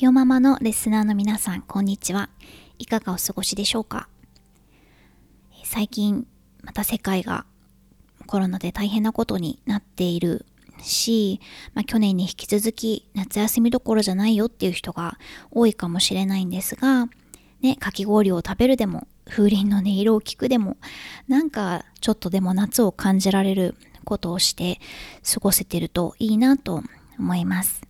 ひよママのレスナーの皆さん、こんにちは。いかがお過ごしでしょうか？最近、また世界がコロナで大変なことになっているし、まあ、去年に引き続き夏休みどころじゃないよっていう人が多いかもしれないんですが、ね、かき氷を食べるでも、風鈴の音色を聞くでも、なんかちょっとでも夏を感じられることをして過ごせてるといいなと思います。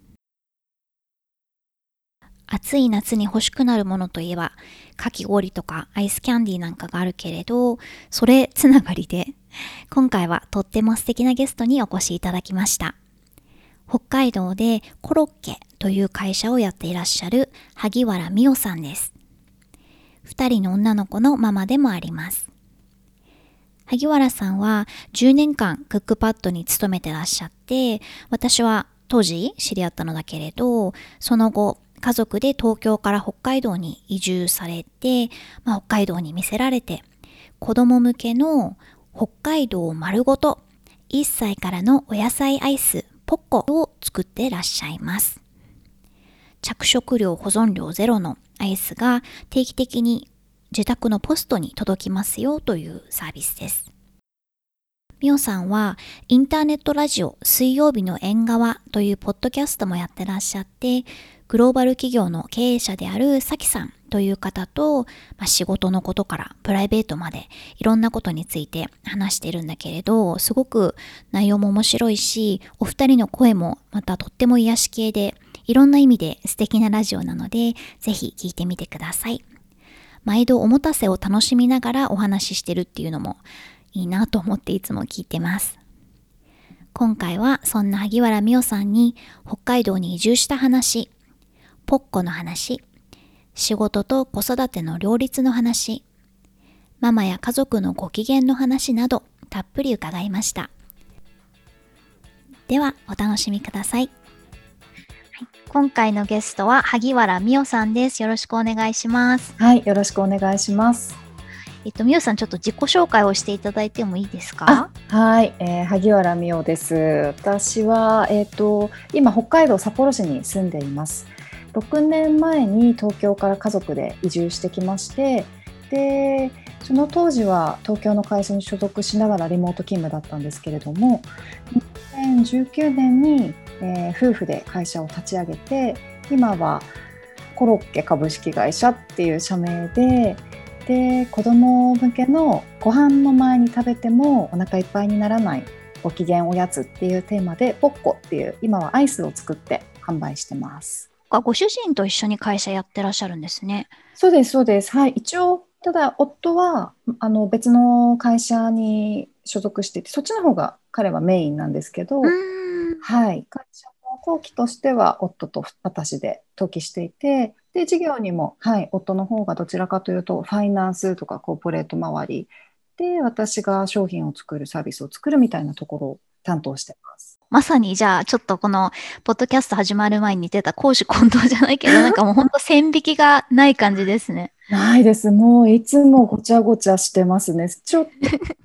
暑い夏に欲しくなるものといえば、かき氷とかアイスキャンディーなんかがあるけれど、それつながりで、今回はとっても素敵なゲストにお越しいただきました。北海道でコロッケという会社をやっていらっしゃる萩原美代さんです。二人の女の子のママでもあります。萩原さんは10年間クックパッドに勤めてらっしゃって、私は当時知り合ったのだけれど、その後家族で東京から北海道に移住されて、まあ、北海道に見せられて、子供向けの北海道丸ごと1歳からのお野菜アイスポッコを作ってらっしゃいます。着色料保存料ゼロのアイスが定期的に自宅のポストに届きますよというサービスです。みおさんはインターネットラジオ水曜日の縁側というポッドキャストもやってらっしゃってグローバル企業の経営者であるさきさんという方と、まあ、仕事のことからプライベートまでいろんなことについて話してるんだけれど、すごく内容も面白いし、お二人の声もまたとっても癒し系で、いろんな意味で素敵なラジオなので、ぜひ聞いてみてください。毎度おもたせを楽しみながらお話ししてるっていうのもいいなと思っていつも聞いてます。今回はそんな萩原美代さんに北海道に移住した話、ポッコの話、仕事と子育ての両立の話、ママや家族のご機嫌の話などたっぷり伺いました。ではお楽しみください。今回のゲストは萩原美代さんです。よろしくお願いします。はい、よろしくお願いします。えっと、美代さん、ちょっと自己紹介をしていただいてもいいですか？はい、えー、萩原美代です。私は、えっ、ー、と、今北海道札幌市に住んでいます。6年前に東京から家族で移住してきましてでその当時は東京の会社に所属しながらリモート勤務だったんですけれども2019年に、えー、夫婦で会社を立ち上げて今はコロッケ株式会社っていう社名でで子ども向けのご飯の前に食べてもお腹いっぱいにならないご機嫌おやつっていうテーマでポッコっていう今はアイスを作って販売してます。か、ご主人と一緒に会社やってらっしゃるんですね。そうです、そうです。はい。一応、ただ、夫は、あの、別の会社に所属していて、そっちの方が彼はメインなんですけど、はい。会社の登記としては、夫と私で登記していて、で、事業にも、はい、夫の方がどちらかというと、ファイナンスとかコーポレート周りで、私が商品を作る、サービスを作るみたいなところを担当してます。まさにじゃあ、ちょっとこの、ポッドキャスト始まる前に出た攻守混同じゃないけど、なんかもう本当線引きがない感じですね。ないです。もういつもごちゃごちゃしてますね。ちょっ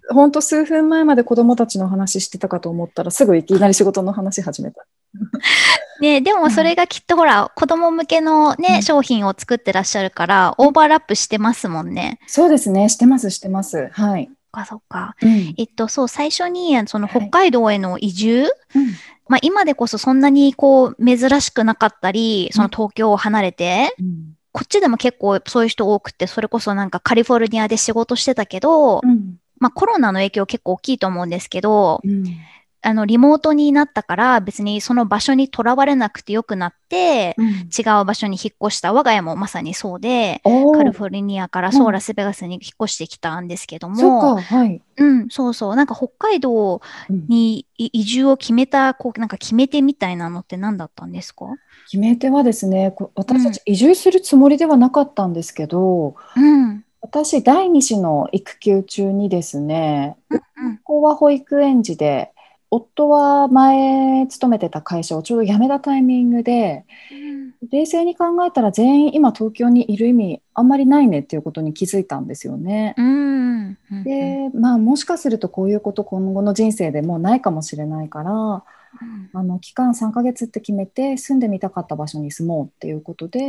と、本当数分前まで子供たちの話してたかと思ったら、すぐいきなり仕事の話始めた。ねでもそれがきっとほら、子供向けのね、うん、商品を作ってらっしゃるから、オーバーラップしてますもんね。そうですね。してます、してます。はい。か、そっか。うん、えっと、そう、最初に、その北海道への移住、はいうん、まあ今でこそそんなにこう、珍しくなかったり、その東京を離れて、うん、こっちでも結構そういう人多くて、それこそなんかカリフォルニアで仕事してたけど、まあコロナの影響結構大きいと思うんですけど、あの、リモートになったから別にその場所にとらわれなくてよくなって、うん違う場所に引っ越した我が家もまさにそうで、カリフォルニアからそうラスベガスに引っ越してきたんですけども、そっか、はい。うん、そうそう。なんか北海道うんにい移住を決めた、こう、なんか決め手みたいなのって何だったんですか？決め手はですね、こ私たち移住するつもりではなかったんですけど、うん。私、第二子の育休中にですね、うん子は保育園児で、夫は前勤めてた会社をちょうど辞めたタイミングで、冷静に考えたら全員今東京にいる意味あんまりないねっていうことに気づいたんですよね。うん。うん。で、まあもしかするとこういうこと今後の人生でもうないかもしれないから、うんあの期間3ヶ月って決めて住んでみたかった場所に住もうっていうことで、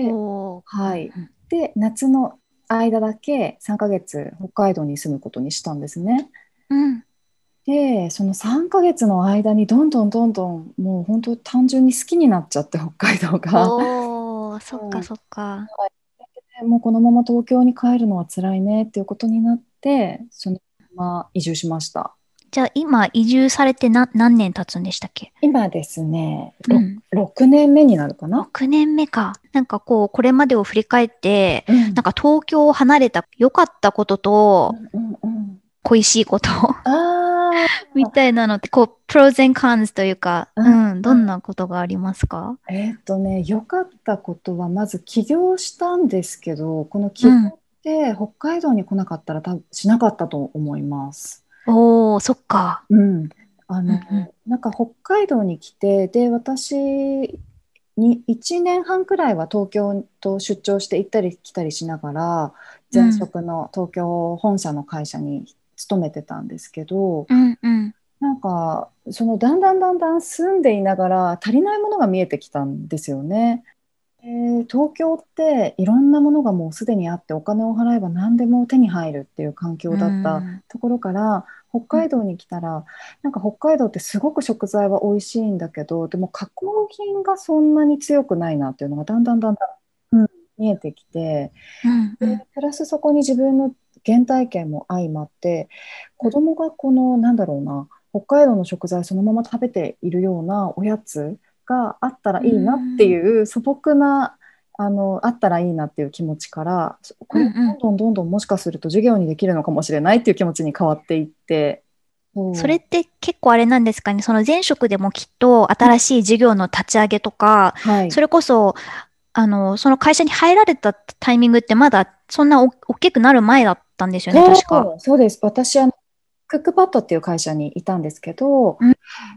はい。で、夏の間だけ3ヶ月北海道に住むことにしたんですね。うん。で、その3ヶ月の間にどんどんどんどんもう本当単純に好きになっちゃって北海道が。おー、そっうんかそっか。もうこのまま東京に帰るのは辛いねっていうことになって、そのまま移住しました。じゃあ今移住されてな何年経つんでしたっけ？今ですね、ろうん。6年目になるかな。6年目か。なんかこう、これまでを振り返って、うんなんか東京を離れた良かったこととうんうん恋しいこと あ みたいなのって、こう、プロゼンカンズというか、ううんん、どんなことがありますか？あ、えっとね、良かったことはまず起業したんですけど、この起業って北海道に来なかったら多分しなかったと思います。おー、そっか。うん、あの、うん。うんなんか北海道に来て、で、私に1年半くらいは東京と出張して行ったり来たりしながら、前職の東京本社の会社に勤めてたんですけど、うんうん。なんか、そのだんだんだんだん住んでいながら足りないものが見えてきたんですよね。で東京っていろんなものがもうすでにあってお金を払えば何でも手に入るっていう環境だったうんところから北海道に来たらなんか北海道ってすごく食材は美味しいんだけどでも加工品がそんなに強くないなっていうのがだんだんだんだん、うん見えてきてうんうんでプラスそこに自分の原体験も相まって子供がこのなんだろうな北海道の食材そのまま食べているようなおやつがあったらいいなっていう素朴なあのあったらいいなっていう気持ちからこれどんどんどんどんもしかすると授業にできるのかもしれないっていう気持ちに変わっていってそれって結構あれなんですかね、その前職でもきっと新しい事業の立ち上げとか、はい。それこそ、あの、その会社に入られたタイミングってまだそんなお大きくなる前だったんですよね、確か。そうそうです。私あの、クックパッドっていう会社にいたんですけど、うん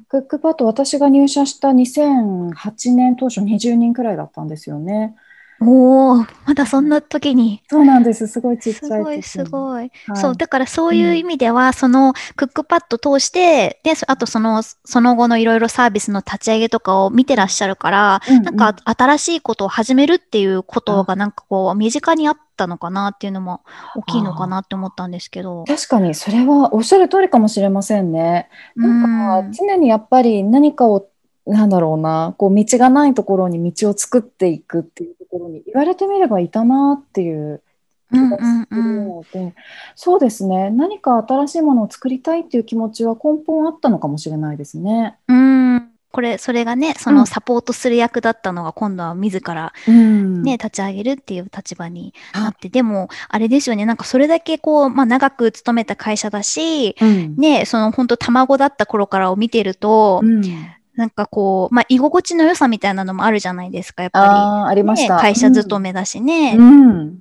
クックパッド、私が入社した2008年当初20人くらいだったんですよね。おー、まだそんな時に。そうなんです。すごいちっちゃいすごい、すい。ごい。はいそう、だからそういう意味では、そのクックパッド通して、で、そあとその、その後のいろいろサービスの立ち上げとかを見てらっしゃるから、うんうんなんか新しいことを始めるっていうことがなんかこう、身近にあったのかなっていうのも大きいのかなって思ったんですけど。確かにそれはおっしゃる通りかもしれませんね。なんか常にやっぱり何かをなんだろうなこう道がないところに道を作っていくっていうところに言われてみればいたなっていう気がするので、そうですね。何か新しいものを作りたいっていう気持ちは根本あったのかもしれないですね。うん。これ、それがね、そうのん。サポートする役だったのが今度は自らうん。ね、立ち上げるっていう立場にはいなって、でも、あれですよね、なんかそれだけこう、まあ長く勤めた会社だし、うん。ね、その本当卵だった頃からを見てると、うんなんかこう、まあ居心地の良さみたいなのもあるじゃないですか、やっぱあーありました。会社勤めだしね。うん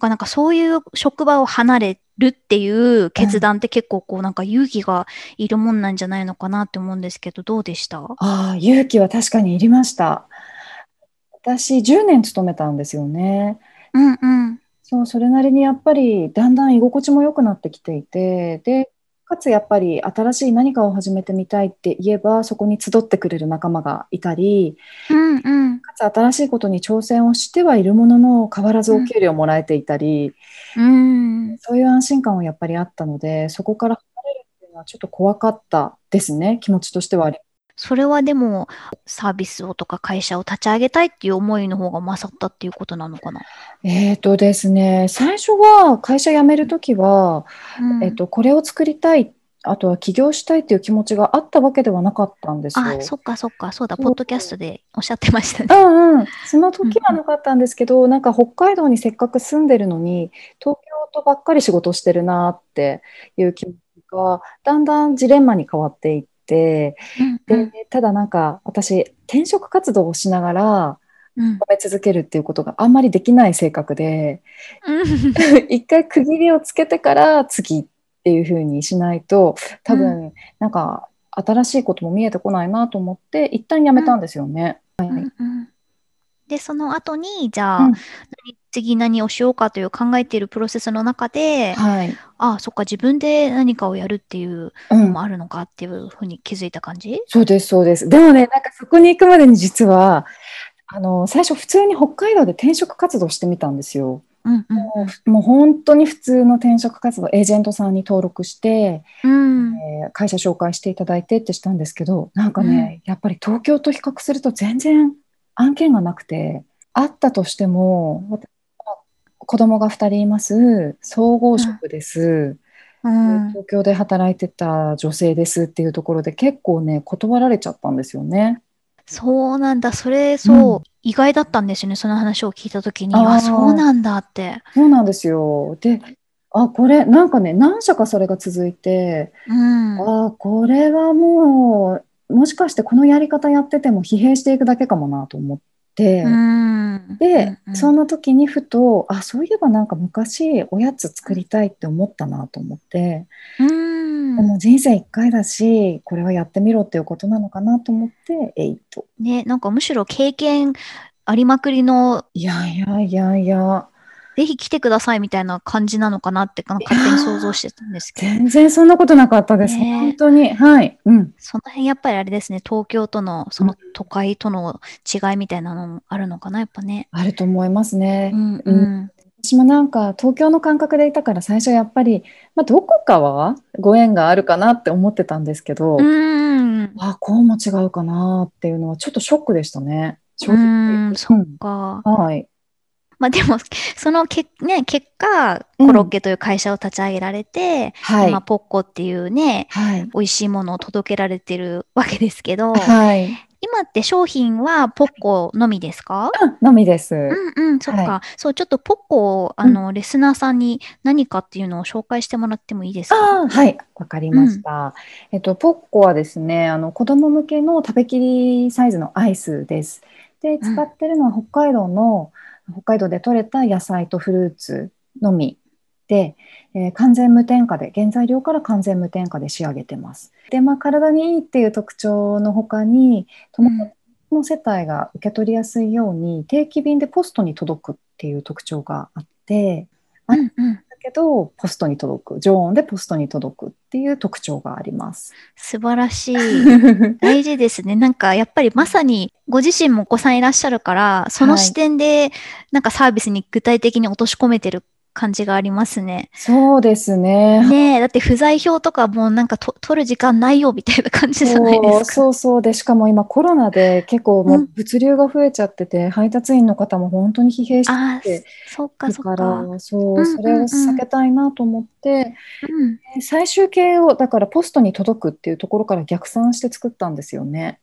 なんかそういう職場を離れるっていう決断って結構こうなんか勇気がいるもんなんじゃないのかなって思うんですけど、どうでした？ああ、勇気は確かにいりました。私、10年勤めたんですよね。うんうん。そう、それなりにやっぱりだんだん居心地も良くなってきていて、で、かつやっぱり新しい何かを始めてみたいって言えば、そこに集ってくれる仲間がいたり、うんうん。かつ新しいことに挑戦をしてはいるものの、変わらずお給料もらえていたり、うん。そういう安心感はやっぱりあったので、そこから離れるっていうのはちょっと怖かったですね、気持ちとしてはありそれはでも、サービスをとか会社を立ち上げたいっていう思いの方が勝ったっていうことなのかな？えーとですね、最初は会社辞めるときは、うんえっと、これを作りたいっあとは起業したいっていう気持ちがあったわけではなかったんですよ。あ、そっかそっか、そうだ、ポッドキャストでおっしゃってましたうね。んうん、その時はなかったんですけど、なんか北海道にせっかく住んでるのに、東京とばっかり仕事してるなっていう気持ちが、だんだんジレンマに変わっていって、うんで、ただなんか私、転職活動をしながら、うん。褒め続けるっていうことがあんまりできない性格で、うん。一回区切りをつけてから次っていう風にしないと、多分、なんか新しいことも見えてこないなと思って、一旦やめたんですよね。はいうんうん。で、その後に、じゃあ、うん。何次何をしようかという考えているプロセスの中で、はい。ああ、そっか、自分で何かをやるっていううんのもあるのかっていうふうに気づいた感じ？そうです、そうです。でもね、なんかそこに行くまでに実は、あの、最初普通に北海道で転職活動してみたんですよ。うんうんもうもう本当に普通の転職活動、エージェントさんに登録して、うん。えー会社紹介していただいてってしたんですけど、なんかね、やっぱり東京と比較すると全然案件がなくて、あったとしても、子供が2人います、総合職です。うんで東京で働いてた女性ですっていうところで結構ね断られちゃったんですよね。そうなんだ。それ、そう、うん意外だったんですよね。その話を聞いたときに、あ、そうなんだって。そうなんですよ。で、あ、これなんかね何社かそれが続いて、うん。あ、これはもうもしかしてこのやり方やってても疲弊していくだけかもなと思って。うん。で、そんな時にふと、あ、そういえばなんか昔おやつ作りたいって思ったなと思って、うんでも人生一回だし、これはやってみろっていうことなのかなと思って、えいと。ね、なんかむしろ経験ありまくりの、いやいやいやいや、ぜひ来てくださいみたいな感じなのかなって勝手に想像してたんですけど。全然そんなことなかったです。ねえ本当に。はい。うん。その辺やっぱりあれですね、東京との、その都会との違いみたいなのもあるのかな、やっぱね。あると思いますね。うんうん。私もなんか東京の感覚でいたから最初やっぱり、まあ、どこかはご縁があるかなって思ってたんですけど、うん。あこうも違うかなっていうのはちょっとショックでしたね。正う直。ん、そっか。はい。まあでも、そのけ、ね、結果、うんコロッケという会社を立ち上げられて、はい。今、ポッコっていうね、はい。美味しいものを届けられてるわけですけど、はい。今って商品はポッコのみですか？うんのみです。うんうん、そっか。はそう、ちょっとポッコを、あの、リスナーさんに何かっていうのを紹介してもらってもいいですか？はい、わかりました。えっと、ポッコはですね、あの子供向けの食べきりサイズのアイスです。で、使ってるのは北海道の、北海道で採れた野菜とフルーツのみで、えー完全無添加で、原材料から完全無添加で仕上げてます。で、まあ、体にいいっていう特徴のほかに、友達の世帯が受け取りやすいように、定期便でポストに届くっていう特徴があって、うん。けどポストに届く常温でポストに届くっていう特徴があります。素晴らしい。大事ですね。なんかやっぱりまさにご自身もお子さんいらっしゃるから、そのはい視点でなんかサービスに具体的に落とし込めてる感じがありますね。そうですね。ねえ、だって不在票とかもうなんかと取る時間ないよみたいな感じじゃないですか。そうそうそうでしかも今コロナで結構もうんう物流が増えちゃってて、配達員の方も本当に疲弊してああて、そっかそっか。らそう、うんそれを避けたいなと思って、うん。で最終形をだからポストに届くっていうところから逆算して作ったんですよね。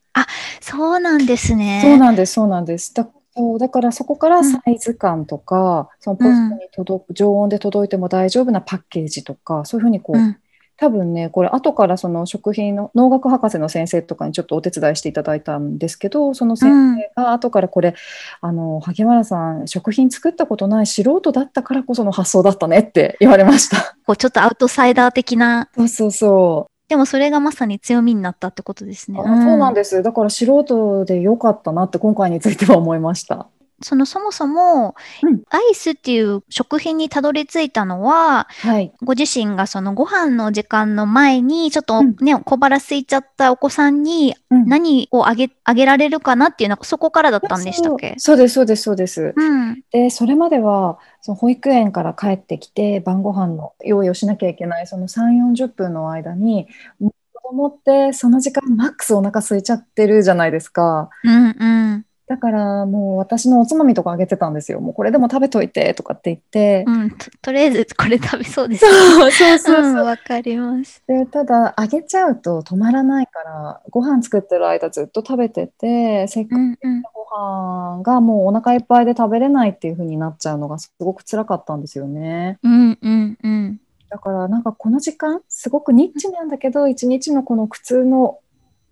そうなんですね。そうなんです、そうなんです。だそうだからそこからうん。サイズ感とか、そのポストに届く、常温で届いても大丈夫なパッケージとか、そういうふうにこう、うん。多分ね、これ後からその食品の農学博士の先生とかにちょっとお手伝いしていただいたんですけど、その先生が後からこれ、あの萩原さん、食品作ったことない素人だったからこその発想だったねって言われました。こうちょっとアウトサイダー的な、そうそうそう。でもそれがまさに強みになったってことですね。あそうなんでです。だから素人でよかったなって今回については思いました。そのそもそも、うんアイスっていう食品にたどり着いたのは、はい。ご自身がそのご飯の時間の前に、ちょっとうんね、小腹空いちゃったお子さんにうん何をあげ、あげられるかなっていうのは、そこからだったんでしたっけ？そうそうです、そうです、そうです。うん。で、それまでは、その保育園から帰ってきて、晩ご飯の用意をしなきゃいけない、その3、40分の間に、子供ってその時間マックスお腹空いちゃってるじゃないですか。うんうん。だからもう私のおつまみとかあげてたんですよ。もうこれでも食べといてとかって言って。うん、ととりあえず これ食べそうです。そうそうそううんそう。わかります。でただあげちゃうと止まらないからご飯作ってる間ずっと食べててせっかくうんうん。ご飯がもうお腹いっぱいで食べれないっていう風になっちゃうのがすごく辛かったんですよね。うんうんうん。だからなんかこの時間すごくニッチなんだけど一日のこの苦痛の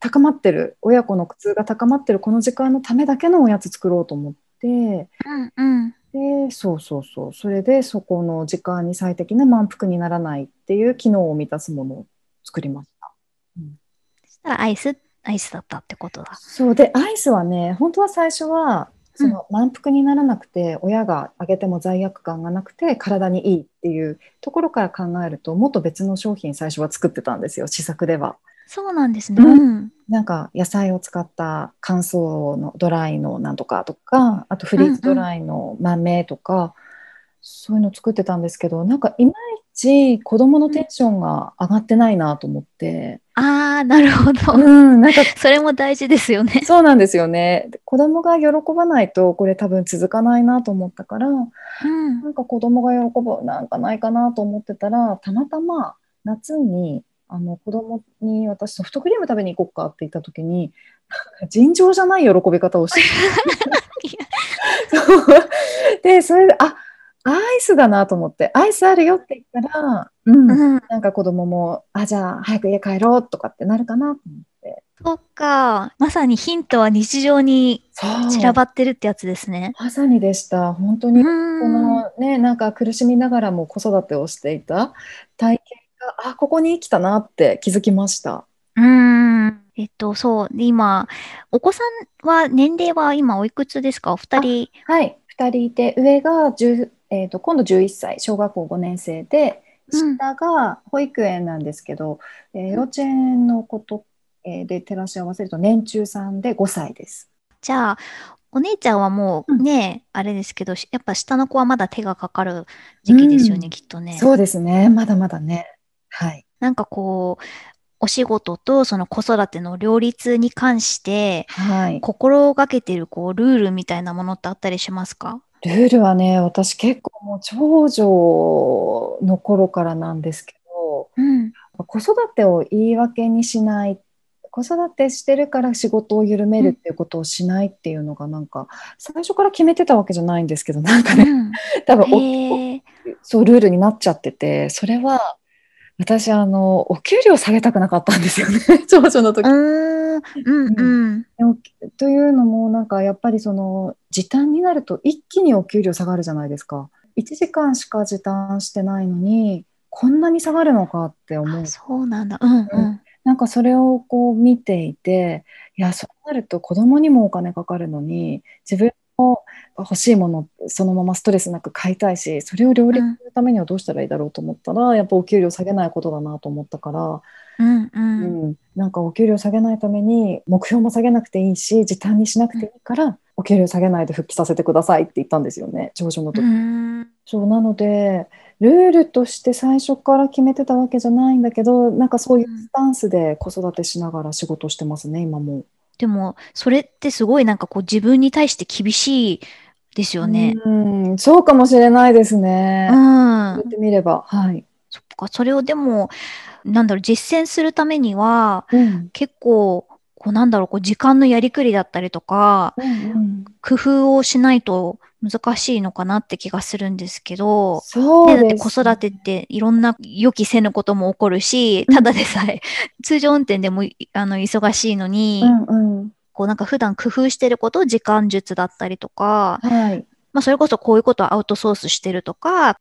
高まってる親子の苦痛が高まってるこの時間のためだけのおやつ作ろうと思ってうんうん。でそうそうそうそれでそこの時間に最適な満腹にならないっていう機能を満たすものを作りました。そしたらアイス、アイスだったってことだ。そうでアイスはね本当は最初はその満腹にならなくて、親があげても罪悪感がなくて体にいいっていうところから考えるともっと別の商品最初は作ってたんですよ試作では。そうなんですね。ううん。なんか野菜を使った乾燥のドライのなんとかとかあとフリーズドライの豆とか、そういうの作ってたんですけどなんかいまいち子供のテンションが上がってないなと思って、ああ、なるほど。うん、なんか それも大事ですよね。そうなんですよねで子供が喜ばないとこれ多分続かないなと思ったからうん。なんか子供が喜ぶなんかないかなと思ってたらたまたま夏にあの子供に私ソフトクリーム食べに行こうかって言った時に尋常じゃない喜び方をして でそれであアイスだなと思ってアイスあるよって言ったら、うんうん。なんか子供もあじゃあ早く家帰ろうとかってなるかなと思ってそっか。まさにヒントは日常に散らばってるってやつですね。まさにでした本当うにこん。のね、なんか苦しみながらも子育てをしていた体験が、あ、ここに生きたなって気づきました。うん。えっと、そう。で今、お子さんは、年齢は今おいくつですか？お二人。はい、2人いて、上が10、えーと、今度11歳、小学校5年生で、うん下が保育園なんですけど、えー幼稚園のこと、えーで照らし合わせると年中さんで5歳です。じゃあ、お姉ちゃんはもううんね、あれですけど、しやっぱ下の子はまだ手がかかる時期ですよね、うんきっとね。そうですね、まだまだね。はい。なんかこう、お仕事とその子育ての両立に関して、はい。心がけてるこうルールみたいなものってあったりしますか？ルールはね、私結構もう長女の頃からなんですけど、うん。子育てを言い訳にしない子育てしてるから仕事を緩めるっていうことをしないっていうのがなんか最初から決めてたわけじゃないんですけどなんかねうん。多分。そうルールになっちゃっててそれは私あのお給料下げたくなかったんですよね 長女の時う。ーん。うんうん。というのもなんかやっぱりその時短になると一気にお給料下がるじゃないですか。1時間しか時短してないのにこんなに下がるのかって思うあ、そうなんだ。うんうん。なんかそれをこう見ていて、いや、そうなると子供にもお金かかるのに、自分も欲しいものそのままストレスなく買いたいし、それを両立するためにはどうしたらいいだろうと思ったら、やっぱお給料下げないことだなと思ったから、うんう。うんん、なんかお給料下げないために目標も下げなくていいし、時短にしなくていいから、お給料下げないで復帰させてくださいって言ったんですよね、長女のう時。ん。そうなのでルールとして最初から決めてたわけじゃないんだけどなんかそういうスタンスで子育てしながら仕事してますね今も。でも、それってすごいなんかこう自分に対して厳しいですよね。うんそうかもしれないですね。うん。言ってみればはい。そっか、それをでも、なんだろう、実践するためには、うん結構、こうなんだろう、こう時間のやりくりだったりとか、うん工夫をしないと難しいのかなって気がするんですけど、そうね、だってです子育てっていろんな予期せぬことも起こるし、ただでさえ通常運転でもいあの忙しいのに、うんうん。こうなんか普段工夫してること、時間術だったりとか、はい。まあそれこそこういうことをアウトソースしてるとか、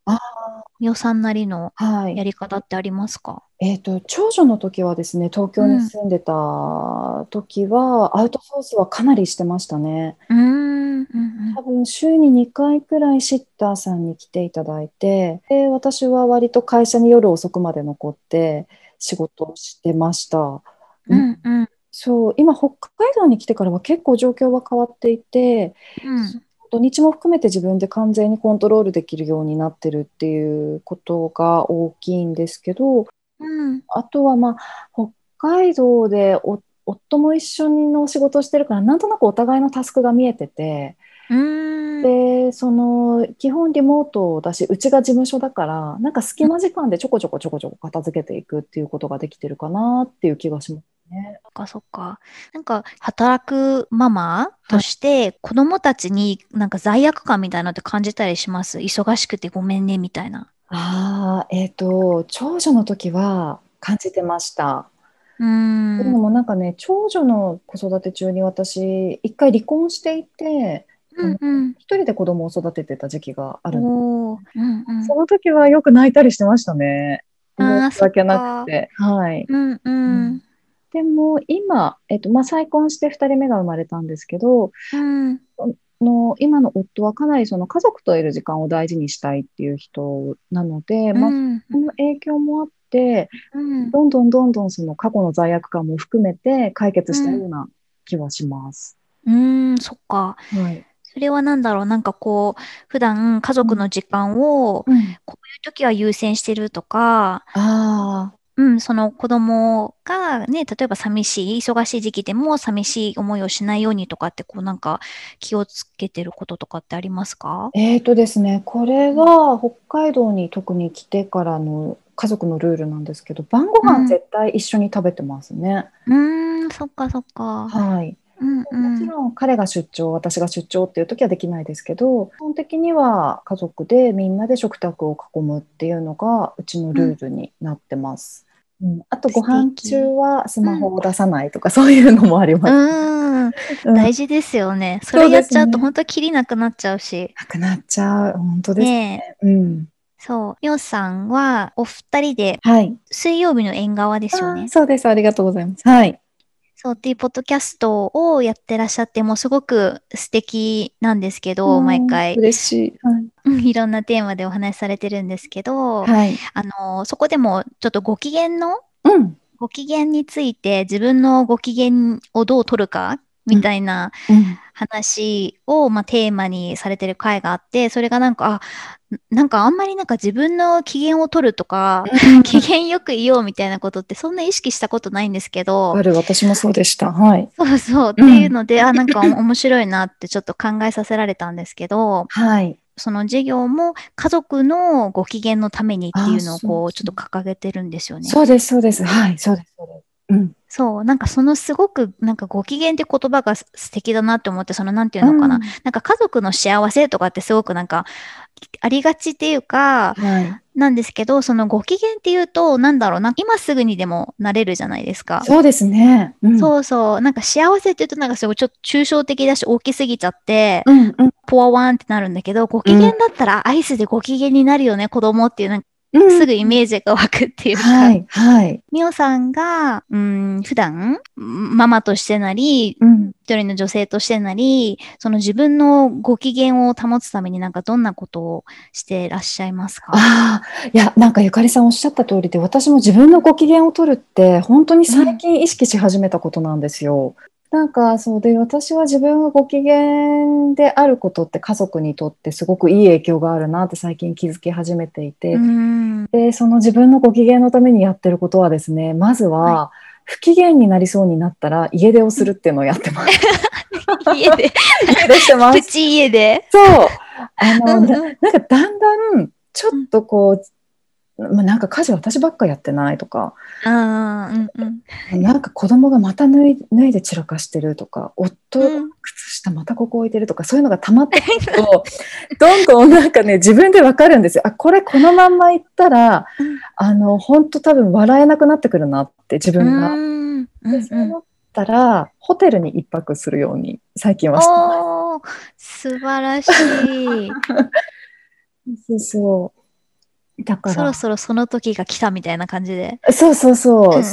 あ予算なりのはいやり方ってありますか？えー、と長女の時はですね東京に住んでた時は、アウトソースはかなりしてましたね。うーん。うんうん多分週に2回くらいシッターさんに来ていただいてで私は割と会社に夜遅くまで残って仕事をしてました。うんうんそう今北海道に来てからは結構状況は変わっていてうん土日も含めて自分で完全にコントロールできるようになってるっていうことが大きいんですけどうんあとはまあ北海道でお夫も一緒の仕事をしてるからなんとなくお互いのタスクが見えててうん。でその基本リモートだしうちが事務所だからなんか隙間時間でちょこちょこちょこちょこ片付けていくっていうことができてるかなっていう気がしますね。そっかそっか。なんか、働くママとして、子供たちになんか罪悪感みたいなのって感じたりします？忙しくてごめんね、みたいな。ああえっ、と長女の時は感じてました。うーん。というのもなんかね長女の子育て中に私一回離婚していてうんうん。一人で子供を育ててた時期があるのうんうん。その時はよく泣いたりしてましたね。申し訳なくて。はい。うんうん。でも今、えっとまあ、再婚して2人目が生まれたんですけどうん。の今の夫はかなりその家族といる時間を大事にしたいっていう人なので、まあ、うんその影響もあってうん。どんどんどんどんその過去の罪悪感も含めて解決したような気はします。うん、そっか。はいそれはなんだろう、なんかこう、普段家族の時間を、こういう時は優先してるとか、うん、その子供がね、例えば寂しい、忙しい時期でも寂しい思いをしないようにとかって、こうなんか気をつけてることとかってありますか？えーとですね、これは北海道に特に来てからの家族のルールなんですけど、晩ごうん飯絶対一緒に食べてますね。うーん、そっかそっか。はい。うんもうん。ちろん彼が出張、私が出張っていう時はできないですけど、基本的には家族でみんなで食卓を囲むっていうのがうちのルールになってます。うんあとご飯中はスマホを出さないとか、そういうのもありうます。うん大事ですよね。それやっちゃうと本当きりなくなっちゃうし。なくなっちゃう。本当ですね。ねえ。うん。そう。みおさんはお二人ではい。水曜日の縁側ですよあねー。そうです。ありがとうございます。はい。そうっていうポッドキャストをやってらっしゃって、もうすごく素敵なんですけど、毎回、嬉しい。はい。う んいろんなテーマでお話しされてるんですけど、はい。あの、そこでもちょっとご機嫌の、うん。ご機嫌について自分のご機嫌をどう取るかみたいなうん。話を、まあ、テーマにされてる回があって、それがなんか、あ、なんかあんまりなんか自分の機嫌を取るとか、機嫌よくいようみたいなことってそんな意識したことないんですけどあ、る、私もそうでした。はい。そうそうっていうので、あ、なんか 面白いなってちょっと考えさせられたんですけど、はい。その授業も家族のご機嫌のためにっていうのをこうちょっと掲げてるんですよね。そうです、そうです。はい。そうです、そうです。うん。そう、なんかそのすごく、なんかご機嫌って言葉がす素敵だなって思って、そのなんていうのかな。うんなんか家族の幸せとかってすごくなんか、ありがちっていうか、はい。なんですけど、そのご機嫌っていうと、なんだろうな、今すぐにでもなれるじゃないですか。そうですね。うん。そうそう。なんか幸せって言うとなんかすごいちょっと抽象的だし大きすぎちゃって、うん、うん。ポワワンってなるんだけど、ご機嫌だったらアイスでご機嫌になるよね、子供っていう、なんかうんすぐイメージが湧くっていうか、はい、はい。みおさんが、うん、普段、ママとしてなり、うん。一人の女性としてなり、その自分のご機嫌を保つためになんかどんなことをしてらっしゃいますか？ああ、いや、なんかゆかりさんおっしゃった通りで、私も自分のご機嫌を取るって、本当に最近意識し始めたことなんですよ。なんか、そうで、私は自分がご機嫌であることって家族にとってすごくいい影響があるなって最近気づき始めていて、うん。で、その自分のご機嫌のためにやってることはですね、まずは、不機嫌になりそうになったら家出をするっていうのをやってます。家で、家出してますプ。チ家で。そう。あの、うんななんかだんだん、ちょっとこう、まあ、なんか家事私ばっかやってないとか、ああ、うんうん。なんか子供がまた脱い脱いで散らかしてるとか、夫靴下またここ置いてるとか、そういうのが溜まってくると、どんどんなんかね、自分でわかるんですよ。あ、これこのまんまいったら、うんあの、本当多分笑えなくなってくるなって自分が。うんうで、んうん。そう思ったら、ホテルに一泊するように最近はしてまおー、素晴らしい。す。そうそう。だから、そろそろその時が来たみたいな感じで。そうそうそう。うん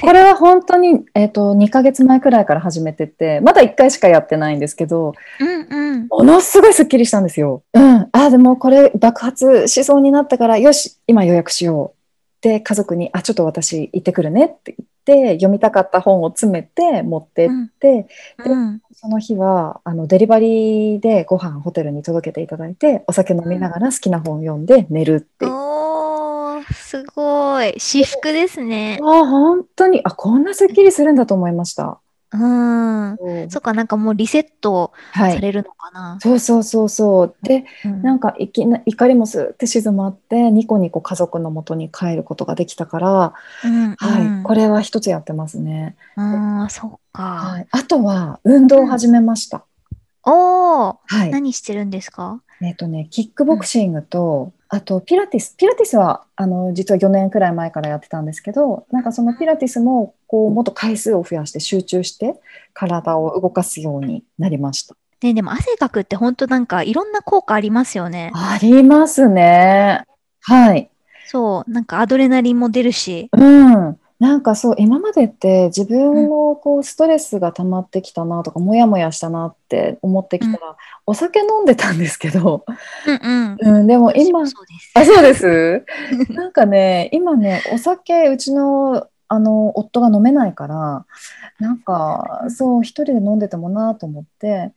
これは本当に、えっ、と、2ヶ月前くらいから始めてて、まだ1回しかやってないんですけど、うんうん。ものすごいスッキリしたんですよ。うん。あ、でもこれ爆発しそうになったから、よし、今予約しよう。で、家族に、あ、ちょっと私行ってくるねって言って、読みたかった本を詰めて持ってって、うん。その日は、あの、デリバリーでご飯ホテルに届けていただいて、お酒飲みながら好きな本を読んで寝るっていう。おー、おー、すごい。至福ですね。ああ、本当に、あ、こんなスッキリするんだと思いました。うん。そっか、なんかもうリセットはい。されるのかな。そうそうそうそう。で、うんなんかいきな怒りもスーって静まって、ニコニコ家族の元に帰ることができたから、うんはい、これは一つやってますね。うん。ああ、そっか。はい。あとは、運動を始めました。おー、はい。何してるんですか？えっとね、キックボクシングと、あとピラティス。ピラティスは、あの、実は4年くらい前からやってたんですけど、なんかそのピラティスも、こう、もっと回数を増やして集中して、体を動かすようになりました。ね、でも汗かくって本当なんかいろんな効果ありますよね。ありますね。はい。そう、なんかアドレナリンも出るし。うん。なんかそう、今までって自分のこうストレスが溜まってきたなとか、モヤモヤしたなって思ってきたら、お酒飲んでたんですけど、うんうん。うん、でも今、そう。あ、そうです？なんかね、今ね、お酒、うちの、あの、夫が飲めないから、なんか、そう、一人で飲んでてもなと思って、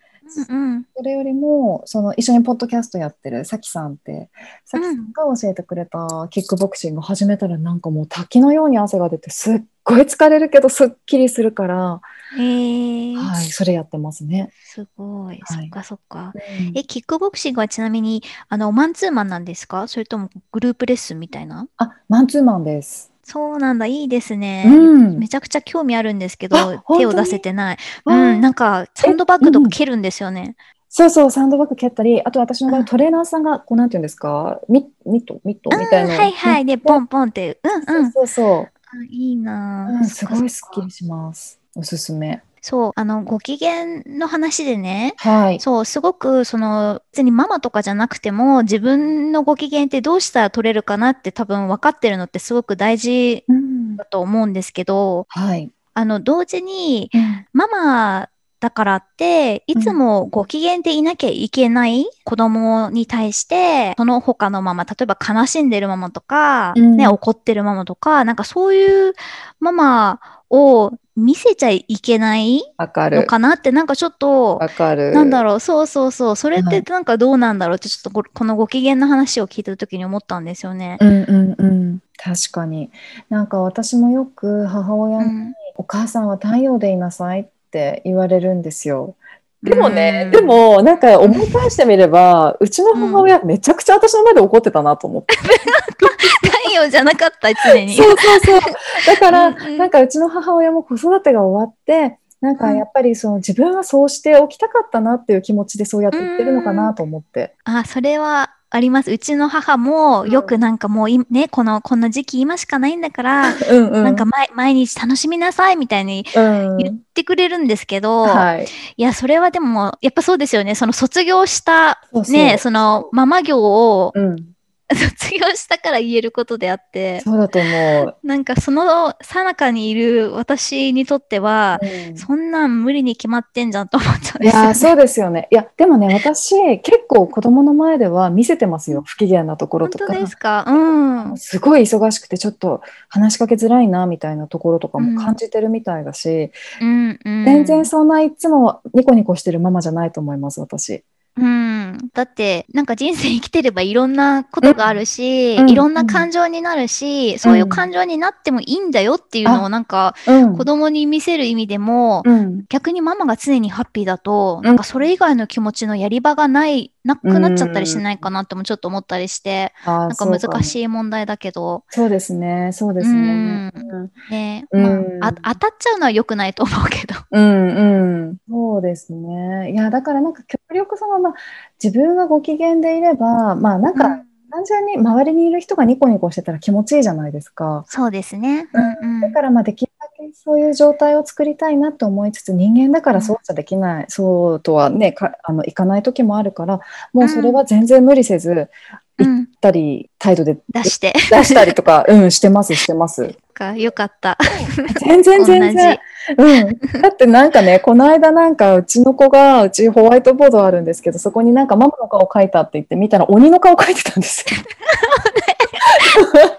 うんうん。それよりも、その、一緒にポッドキャストやってるさきさんって、さきさんが教えてくれたキックボクシング始めたら、なんかもう滝のように汗が出て、すっごい疲れるけど、すっきりするから、えー、はい、それやってますね。すごい。そっかそっか。うんえ、キックボクシングはちなみに、あの、マンツーマンなんですか？それともグループレッスンみたいな？あ、マンツーマンです。そうなんだ、いいですね。うんめちゃくちゃ興味あるんですけあど、手を出せてない。うん、なんか、サンドバッグとか蹴るんですよね。そうそう、サンドバッグ蹴ったり、あと私の場うん合、トレーナーさんが、こう、なんていうんですか、ミミット、ミット？みたいなはいはい。で、ポンポンって。うんうん。そうそうあいいなそう、ん、すごいそっかそっかスッキリします。おすすめ。そう、あの、ご機嫌の話でね、はい。そう、すごく、その、別にママとかじゃなくても、自分のご機嫌ってどうしたら取れるかなって多分分かってるのってすごく大事うんだと思うんですけど、はい。あの、同時に、うんママだからって、いつもご機嫌でいなきゃいけない子供に対して、その他のママ、例えば悲しんでるママとか、うんね、怒ってるママとか、なんかそういうママを見せちゃいけないのわかなって、なんかちょっと、わかる。なんだろう、そうそうそう、それっはいてなんかどうなんだろうって、ちょっとここのご機嫌の話を聞いた時に思ったんですよね。うんうんうん。確かに。なんか私もよく母親に、うんお母さんは太陽でいなさいって言われるんですよ。でもね、うんでもなんか思い返してみれば、うちの母親めちゃくちゃ私の前で怒ってたなと思って。太陽じゃなかった、常に。そうそうそう。だから、うんうんなんかうちの母親も子育てが終わって、なんかやっぱりその自分はそうしておきたかったなっていう気持ちでそうやって言ってるのかなと思って。あ、それはあります。うちの母もよくなんかもういね、この、こんな時期今しかないんだから、うんうん。なんか毎毎日楽しみなさいみたいにうん、言ってくれるんですけど、はい。いや、それはでも、やっぱそうですよね。その卒業した、ね、そのママ業をうん。卒業したから言えることであって、そうだと思う。なんかその最中にいる私にとっては、うんそんなん無理に決まってんじゃんと思っちゃうんいですよね。やーそうですよね。いや、でもね、私、結構子供の前では見せてますよ。不機嫌なところとか本当。ですか？うん。すごい忙しくて、ちょっと話しかけづらいな、みたいなところとかも感じてるみたいだし、うんうん、全然そんないつもニコニコしてるママじゃないと思います、私。うん。だって、なんか人生生きてればいろんなことがあるし、うんいろんな感情になるし、そういう感情になってもいいんだよっていうのをなんかうん。子供に見せる意味でも、うん。逆にママが常にハッピーだと、うんなんかそれ以外の気持ちのやり場がない、なくなっちゃったりしないかなってもちょっと思ったりして、ななんか難い。しい問題だけど、そうですね、そうですね。うんね、うんまあ、あ当たっちゃうのは良くないと思うけど。うんうん、そうですね。いや、だからなんか極力その、まあ、自分がご機嫌でいれば、まあなんかうん単純に周りにいる人がニコニコしてたら気持ちいいじゃないですか。そうですね。うんうんだからまあできるそういう状態を作りたいなと思いつつ、人間だからそうじゃできない、そうとはね、かあのいかない時もあるから、もうそれは全然無理せず、うん、行ったり、態度で出して。出したりとか、うん、してます、してます。かよかった。全然全然。うん。だってなんかね、この間なんかうちの子が、うちホワイトボードあるんですけど、そこになんかママの顔描いたって言って見たら鬼の顔描いてたんですよ。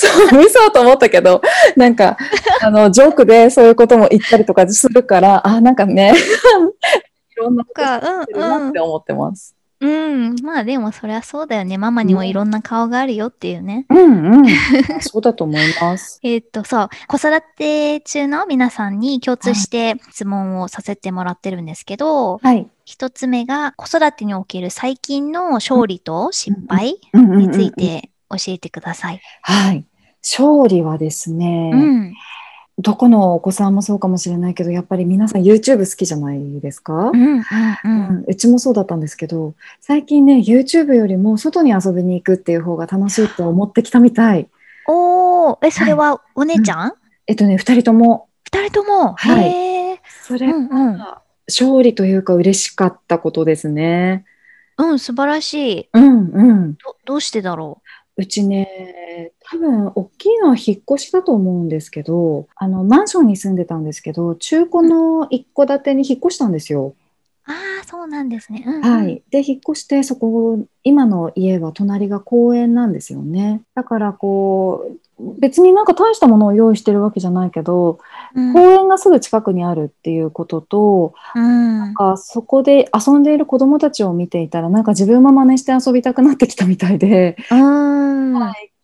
そう、嘘と思ったけど、なんか、あの、ジョークでそういうことも言ったりとかするから、あ、なんかね、いろんなことか、してるなって。思ってます。うん。まあでもそりゃそうだよね。ママにもいろんな顔があるよっていうね。うんうん。そうだと思います。えーっと、そう。子育て中の皆さんに共通して質問をさせてもらってるんですけど、はい。一つ目が子育てにおける最近の勝利と失敗につい。て教えてください。はい。勝利はですね、うん。どこのお子さんもそうかもしれないけど、やっぱり皆さん YouTube 好きじゃないですか？う、ん。うん。う。うんんうちもそうだったんですけど、最近ね、YouTube よりも外に遊びに行くっていう方が楽しいと思ってきたみたい。おー、え、それはお姉ちゃん？えっとね、二人とも、二人とも？はいそれうんうん。が勝利というか嬉しかったことですね。うん、素晴らしい。うんうん。ど、どうしてだろうちね、多分大きいのは引っ越しだと思うんですけど、あの、マンションに住んでたんですけど、中古の一戸建てに引っ越したんですよ。う。ああ、そうなんですね。うん、うん。はい。で、引っ越して、そこ、今の家は隣が公園なんですよね。だから、こう、別になんか大したものを用意してるわけじゃないけど、うん。公園がすぐ近くにあるっていうことと、うんなんかそこで遊んでいる子供たちを見ていたら、なんか自分も真似して遊びたくなってきたみたいで、うん。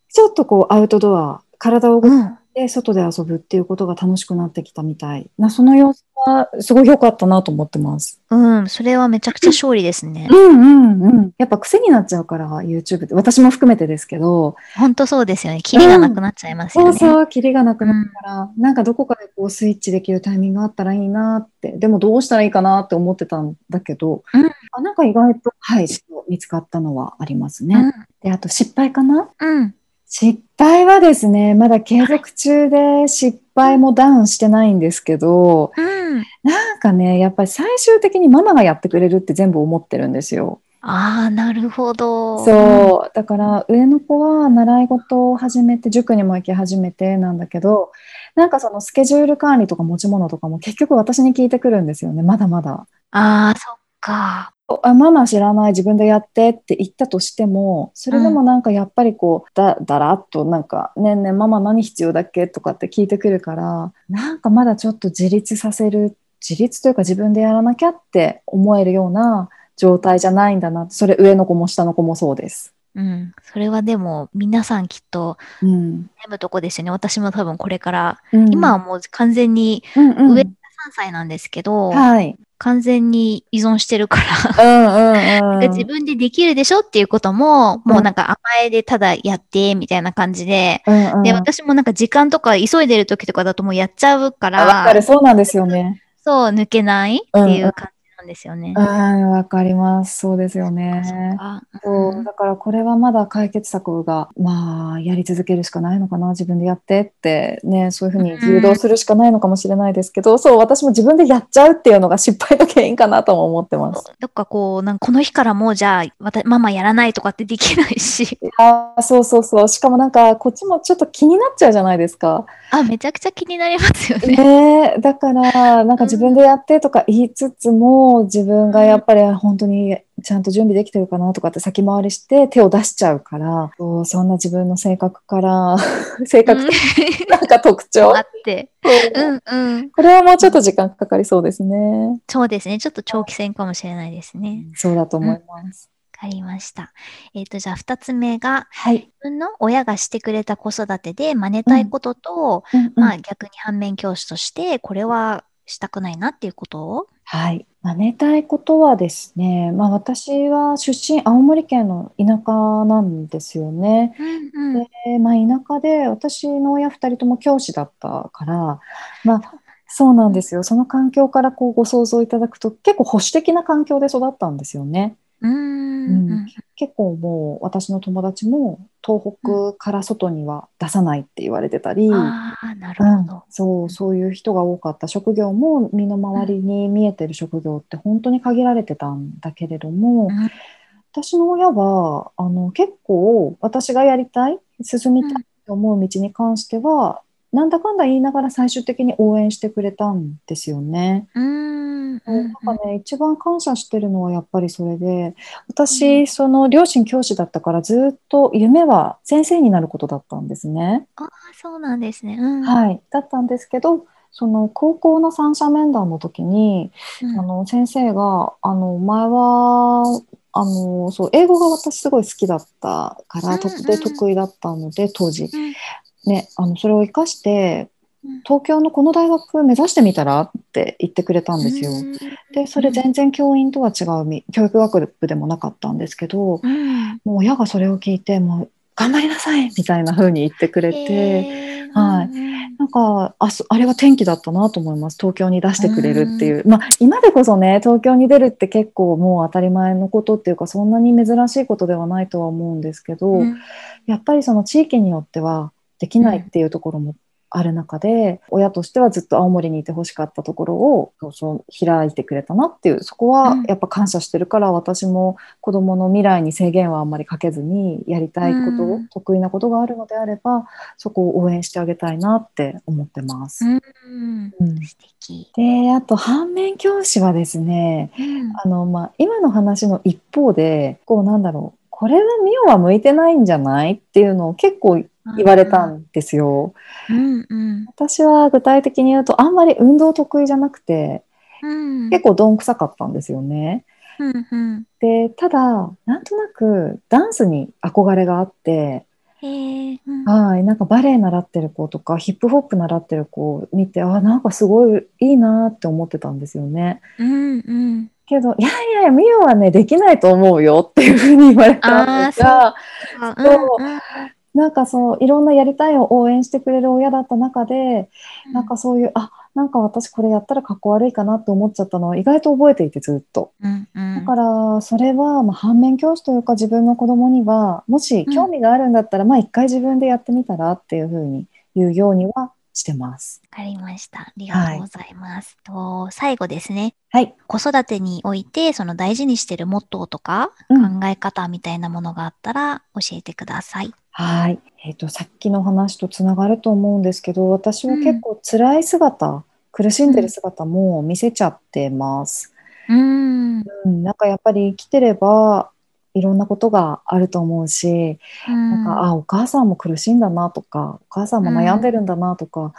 ちょっとこうアウトドア、体を動かうん。して外で遊ぶっていうことが楽しくなってきたみたいな、その様子はすごい良かったなと思ってます。うん。それはめちゃくちゃ勝利ですね。うんうんうん。やっぱ癖になっちゃうから、YouTube って、私も含めてですけど、ほんとそうですよね。キリがなくなっちゃいますよね。そうそう、キリがなくなるから、なんかどこかでこうスイッチできるタイミングがあったらいいなって、でもどうしたらいいかなって思ってたんだけど、うんあなんか意外と、はい、見つかったのはありますね。うん。で、あと失敗かな？うん。失敗はですね、まだ継続中で失敗もダウンしてないんですけど、うん。なんかね、やっぱり最終的にママがやってくれるって全部思ってるんですよ。ああ、なるほど。そう。だから上の子は習い事を始めて、塾にも行き始めてなんだけど、なんかそのスケジュール管理とか持ち物とかも結局私に聞いてくるんですよね。まだまだ。ああ、そっか。あママ知らない自分でやってって言ったとしてもそれでもなんかやっぱりこうだだらっとなんか「ねえねえママ何必要だっけ?」とかって聞いてくるからなんかまだちょっと自立させる自立というか自分でやらなきゃって思えるような状態じゃないんだなそれ上の子も下の子もそうです。うん。それはでも、皆さんきっとうん悩むとこですよね。私も多分これから、うん今はもう完全に、うんうん上3歳なんですけど、はい。完全に依存してるから、うんうんうん。自分でできるでしょっていうことも、もうなんか甘えでただやって、みたいな感じで、うんうん。で、私もなんか時間とか急いでる時とかだともうやっちゃうか、あわからる。そうなんですよね。そう、抜けないっていう感じなんですよね。うんわかりますそうですよね。あそう、だからこれはまだ解決策が、まあ、やり続けるしかないのかな、自分でやってって、ね、そういうふうに誘導するしかないのかもしれないですけど、そう、私も自分でやっちゃうっていうのが失敗の原因かなとも思ってます。どっかこう、なんかこの日からもうじゃあ、わたママやらないとかってできないし。あーそうそうそう。しかもなんか、こっちもちょっと気になっちゃうじゃないですか。あ、めちゃくちゃ気になりますよね。ねえだから、なんか自分でやってとか言いつつも、自分がやっぱり本当にちゃんと準備できてるかなとかって先回りして手を出しちゃうから、そんな自分の性格から、性格と なんか特徴。あって。うんうん。これはもうちょっと時間かかりそうですね。そうですね。ちょっと長期戦かもしれないですね。そうだと思います。わかりました。えっ、と、じゃあ二つ目が、はい。自分の親がしてくれた子育てで真似たいことと、うんうんまあ逆に反面教師として、これはしたくないなっていうことをはい。真似たいことはですね、まあ私は出身、青森県の田舎なんですよね。うんうん。でまあ、田舎で私の親2人とも教師だったから、まあ、そうなんですよその環境からこうご想像いただくと結構保守的な環境で育ったんですよね。うーん。うん。結構もう私の友達も東北から外には出さないって言われてたり、ああ、なるうん。ほど。そうそういう人が多かった職業も身の回りに見えてる職業って本当に限られてたんだけれども、うん。私の親はあの結構私がやりたい進みたいと思う道に関しては、なんだかんだ言いながら最終的に応援してくれたんですよね。うーん。うんなんかね、一番感謝してるのはやっぱりそれで私、その両親教師だったからずっと夢は先生になることだったんですね。ああ、そうなんですね。うん。はい、だったんですけどその高校の三者面談の時にうんあの先生があの「お前はあのそう英語が私すごい好きだったから、うんうんとで得意だったので当時、うんね、あのそれを生かしてうん。東京のこの大学目指してみたらって言ってくれたんですよ。でそれ全然教員とは違うみ教育学部でもなかったんですけどうん。もう親がそれを聞いてもう頑張りなさいみたいな風に言ってくれて。へー。はい。うんなんかあそあれは転機だったなと思います。東京に出してくれるっていう、まあ今でこそね東京に出るって結構もう当たり前のことっていうかそんなに珍しいことではないとは思うんですけど、うん。やっぱりその地域によってはできないっていうところもある中で、親としてはずっと青森にいてほしかったところをそう開いてくれたなっていうそこはうん。やっぱ感謝してるから、私も子どもの未来に制限はあんまりかけずにやりたいこと、うん。得意なことがあるのであればそこを応援してあげたいなって思ってます。うん。うん。素敵。であと反面教師はですねうん。あの、まあ、今の話の一方でこうなんだろうこれはミオは向いてないんじゃない？っていうのを結構言われたんですよ。うんうん。私は具体的に言うとあんまり運動得意じゃなくてうん。結構どんくさかったんですよね。うんうん。でただなんとなくダンスに憧れがあってうん。はいなんかバレエ習ってる子とかヒップホップ習ってる子を見てあなんかすごいいいなって思ってたんですよね。うんうんけどいやいやいやミオはねできないと思うよっていうふうに言われたんですが。あそうなんかそういろんなやりたいを応援してくれる親だった中で、なんかそういうあなんか私これやったらかっこ悪いかなって思っちゃったのは意外と覚えていてずっと。うんうんだからそれはまあ反面教師というか自分の子供にはもし興味があるんだったら、まあ一回自分でやってみたらっていうふうに言うようにはしてます。わかりました。ありがとうございます。と最後ですね。はい。子育てにおいて、その大事にしてるモットーとか、うん考え方みたいなものがあったら教えてください。はい。えっ、とさっきの話とつながると思うんですけど、私は結構辛い姿、苦しんでる姿も見せちゃってます。うん。うん、なんかやっぱり生きてればいろんなことがあると思うし、なんかあお母さんも苦しいんだなとかお母さんも悩んでるんだなとか、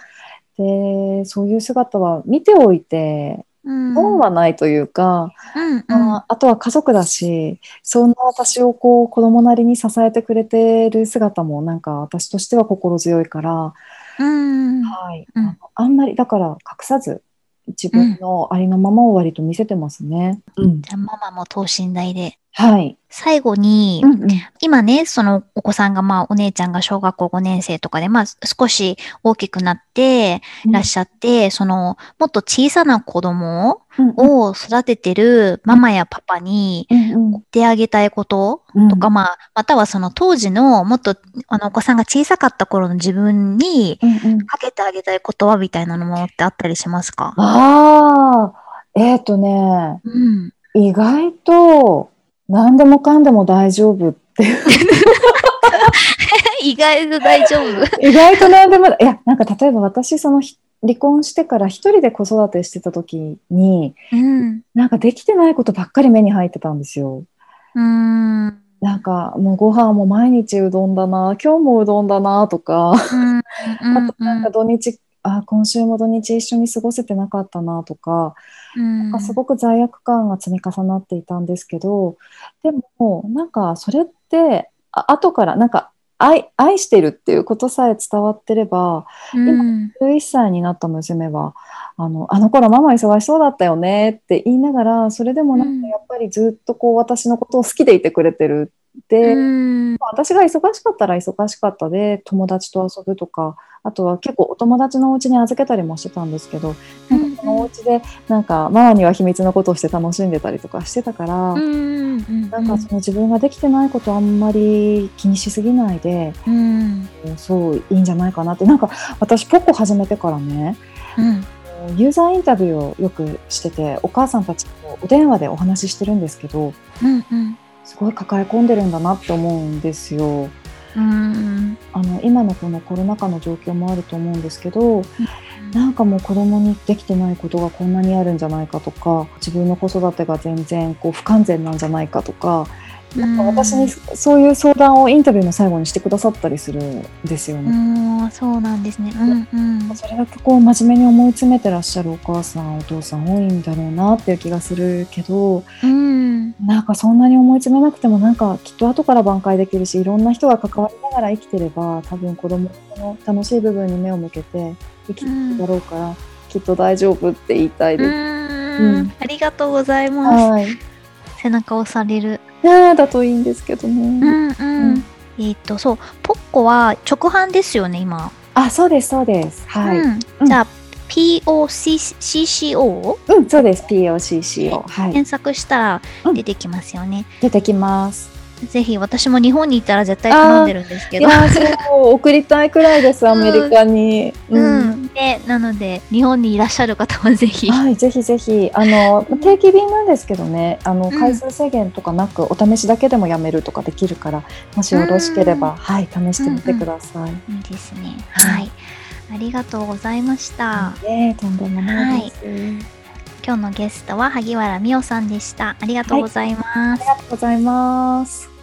でそういう姿は見ておいてうん、損はないというか、うんうん。まあ、あとは家族だしそんな私をこう子供なりに支えてくれてる姿もなんか私としては心強いから、うん。はい。うん。あのあんまりだから隠さず自分のありのままを割と見せてますね。うん。じゃあママも等身大で。はい、最後に、うんうん。今ね、そのお子さんが、まあ、お姉ちゃんが小学校5年生とかで、まあ、少し大きくなっていらっしゃって、その、もっと小さな子供うんうん。を育ててるママやパパに、うんうん。言ってあげたいことうん。とか、まあ、またはその当時の、もっと、あの、お子さんが小さかった頃の自分に、うんうん。かけてあげたい言葉みたいなものってあったりしますか？ああ、えっ、とね、うん。意外と何でもかんでも大丈夫っていう。意外と大丈夫。意外と何でも、いや、なんか例えば私、そのひ離婚してから一人で子育てしてた時に、うん。なんかできてないことばっかり目に入ってたんですよ。うーん。なんかもうご飯も毎日うどんだな、今日もうどんだなとか、うん。あとなんか土日、あ、今週も土日一緒に過ごせてなかったなとか、うん。なんかすごく罪悪感が積み重なっていたんですけどでもなんかそれってあ後からなんか愛愛してるっていうことさえ伝わってればうん。11歳になった娘はあのあの頃ママ忙しそうだったよねって言いながらそれでもなんかやっぱりずっとこう私のことを好きでいてくれてるで、私が忙しかったら忙しかったで友達と遊ぶとかあとは結構お友達のお家に預けたりもしてたんですけどなんかそのお家でなんかママには秘密のことをして楽しんでたりとかしてたから、うん。なんかその自分ができてないことあんまり気にしすぎないで、うん。そういいんじゃないかなってなんか私ポコ始めてからねうん。ユーザーインタビューをよくしててお母さんたちとお電話でお話ししてるんですけどうん。うん。すごい抱え込んでるんだなって思うんですよ。うん。あの今のこのコロナ禍の状況もあると思うんですけど、なんかもう子供にできてないことがこんなにあるんじゃないかとか自分の子育てが全然こう不完全なんじゃないかとか,、なんか私にそういう相談をインタビューの最後にしてくださったりするんですようね。ん。そうなんですね。うん。うん。それだけこう真面目に思い詰めてらっしゃるお母さんお父さん多いんだろうなっていう気がするけどうん。なんかそんなに思い詰めなくてもなんかきっと後から挽回できるしいろんな人が関わりながら生きてれば多分子供の楽しい部分に目を向けて生きていくだろうから、きっと大丈夫って言いたいうです。うんありがとうございます。はい。背中押される。いやーだといいんですけどうね。んうん。うんえっ、と、そう、ポッコは直販ですよね、今。あ、そうですそうです。はい。じゃあ、POCCO をうん、そうです。POCCO。はい。検索したらうん出てきますよね。出てきます。ぜひ、私も日本にいたら絶対頼んでるんですけど。送りたいくらいです。アメリカに。うん、でなので日本にいらっしゃる方はぜひ、はい、ぜひぜひ、あの、定期便なんですけどね、あの、うん。回数制限とかなく、お試しだけでもやめるとかできるから、もしよろしければ、はい、試してみてください。いいですね。はい。はい。ありがとうございました、ねえとんでもないです。今日のゲストは萩原美桜さんでしたありがとうございます、ありがとうございます。